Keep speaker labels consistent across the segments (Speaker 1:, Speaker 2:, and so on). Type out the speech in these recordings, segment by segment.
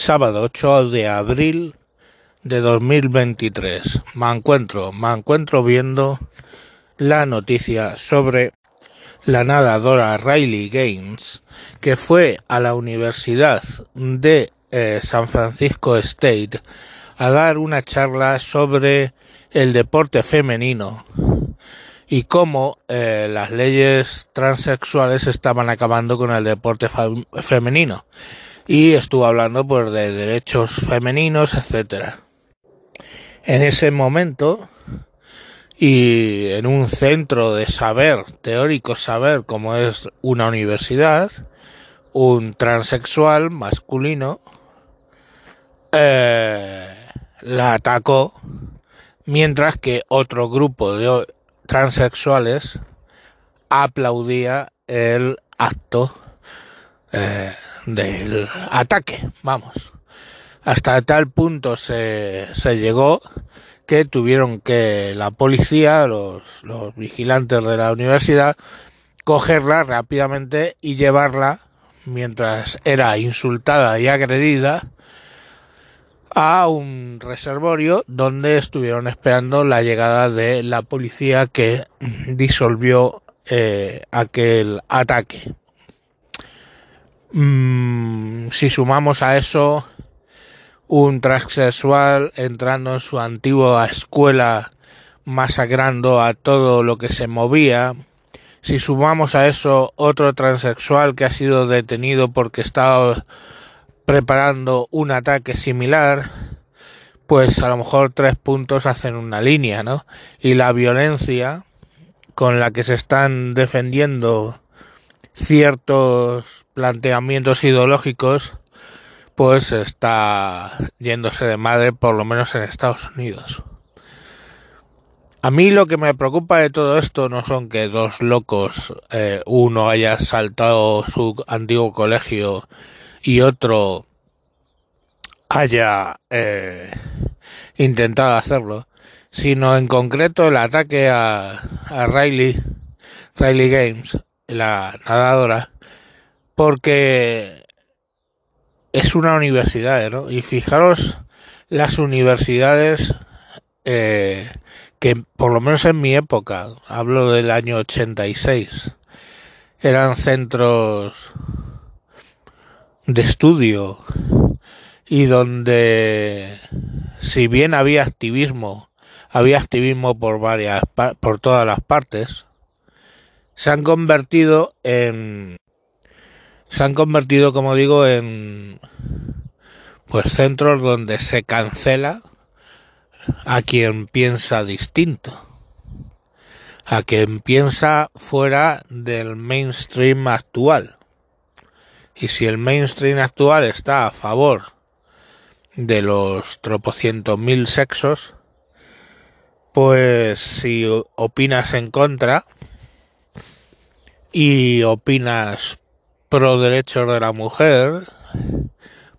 Speaker 1: sábado 8 de abril de 2023. Me encuentro, me encuentro viendo la noticia sobre la nadadora Riley Gaines, que fue a la Universidad de eh, San Francisco State a dar una charla sobre el deporte femenino y cómo eh, las leyes transexuales estaban acabando con el deporte femenino y estuvo hablando pues de derechos femeninos, etcétera. En ese momento y en un centro de saber, teórico saber como es una universidad, un transexual masculino eh, la atacó mientras que otro grupo de transexuales aplaudía el acto eh, del ataque, vamos. Hasta tal punto se, se llegó que tuvieron que la policía, los, los vigilantes de la universidad, cogerla rápidamente y llevarla, mientras era insultada y agredida, a un reservorio donde estuvieron esperando la llegada de la policía que disolvió eh, aquel ataque. Mm, si sumamos a eso un transexual entrando en su antigua escuela masacrando a todo lo que se movía, si sumamos a eso otro transexual que ha sido detenido porque estaba preparando un ataque similar, pues a lo mejor tres puntos hacen una línea, ¿no? Y la violencia con la que se están defendiendo ciertos planteamientos ideológicos, pues está yéndose de madre, por lo menos en Estados Unidos. A mí lo que me preocupa de todo esto no son que dos locos, eh, uno haya saltado su antiguo colegio y otro haya eh, intentado hacerlo, sino en concreto el ataque a, a Riley, Riley Games, la nadadora, porque es una universidad, ¿no? Y fijaros las universidades eh, que por lo menos en mi época, hablo del año 86, eran centros de estudio y donde si bien había activismo, había activismo por varias por todas las partes, se han convertido en se han convertido, como digo, en pues centros donde se cancela a quien piensa distinto, a quien piensa fuera del mainstream actual. Y si el mainstream actual está a favor de los tropocientos mil sexos, pues si opinas en contra y opinas pro derechos de la mujer,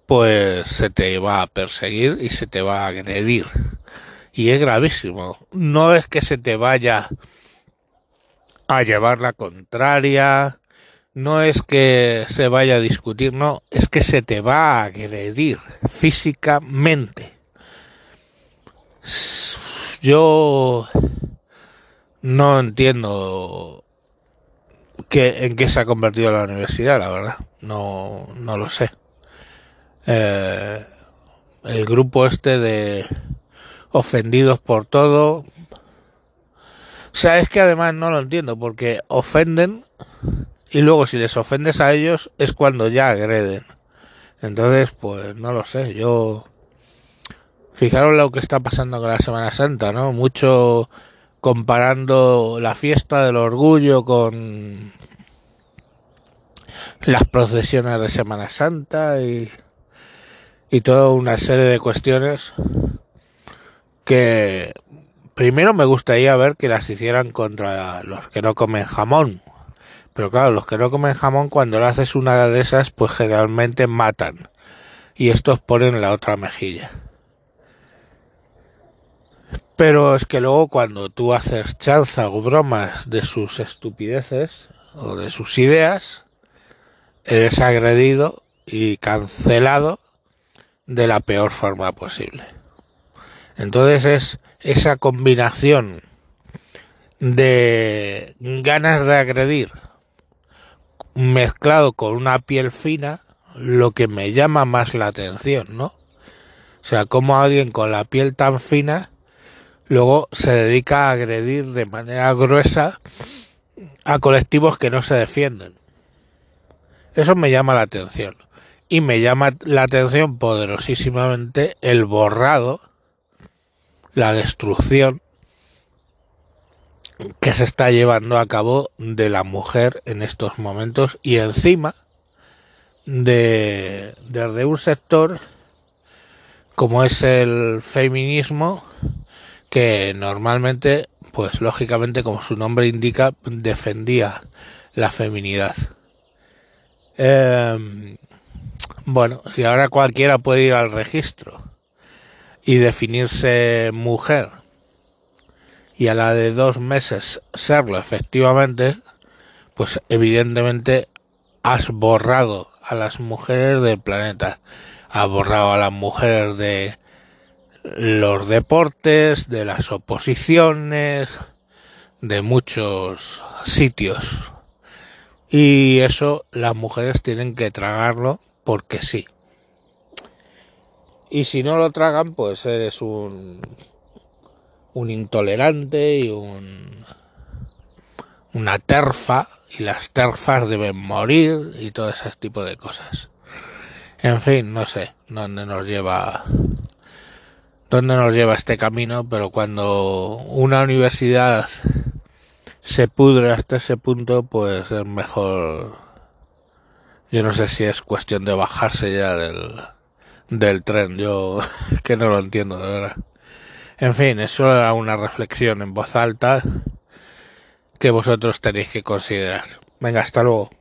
Speaker 1: pues se te va a perseguir y se te va a agredir. Y es gravísimo. No es que se te vaya a llevar la contraria, no es que se vaya a discutir, no, es que se te va a agredir físicamente. Yo no entiendo en qué se ha convertido la universidad, la verdad. No, no lo sé. Eh, el grupo este de ofendidos por todo. O sea, es que además no lo entiendo, porque ofenden y luego si les ofendes a ellos es cuando ya agreden. Entonces, pues no lo sé, yo... Fijaros lo que está pasando con la Semana Santa, ¿no? Mucho comparando la fiesta del orgullo con las procesiones de Semana Santa y, y toda una serie de cuestiones que primero me gustaría ver que las hicieran contra los que no comen jamón. Pero claro, los que no comen jamón cuando le haces una de esas pues generalmente matan y estos ponen la otra mejilla. Pero es que luego cuando tú haces chanza o bromas de sus estupideces o de sus ideas, eres agredido y cancelado de la peor forma posible. Entonces es esa combinación de ganas de agredir mezclado con una piel fina lo que me llama más la atención, ¿no? O sea, como alguien con la piel tan fina luego se dedica a agredir de manera gruesa a colectivos que no se defienden. Eso me llama la atención. Y me llama la atención poderosísimamente el borrado, la destrucción que se está llevando a cabo de la mujer en estos momentos y encima de desde un sector como es el feminismo que normalmente pues lógicamente como su nombre indica defendía la feminidad. Eh, bueno si ahora cualquiera puede ir al registro y definirse mujer y a la de dos meses serlo efectivamente, pues evidentemente has borrado a las mujeres del planeta, has borrado a las mujeres de los deportes, de las oposiciones, de muchos sitios. Y eso las mujeres tienen que tragarlo porque sí. Y si no lo tragan, pues eres un un intolerante y un una terfa y las terfas deben morir y todo ese tipo de cosas. En fin, no sé dónde nos lleva dónde nos lleva este camino, pero cuando una universidad se pudre hasta ese punto, pues es mejor yo no sé si es cuestión de bajarse ya del del tren, yo que no lo entiendo, de verdad. En fin, eso era una reflexión en voz alta que vosotros tenéis que considerar. Venga, hasta luego.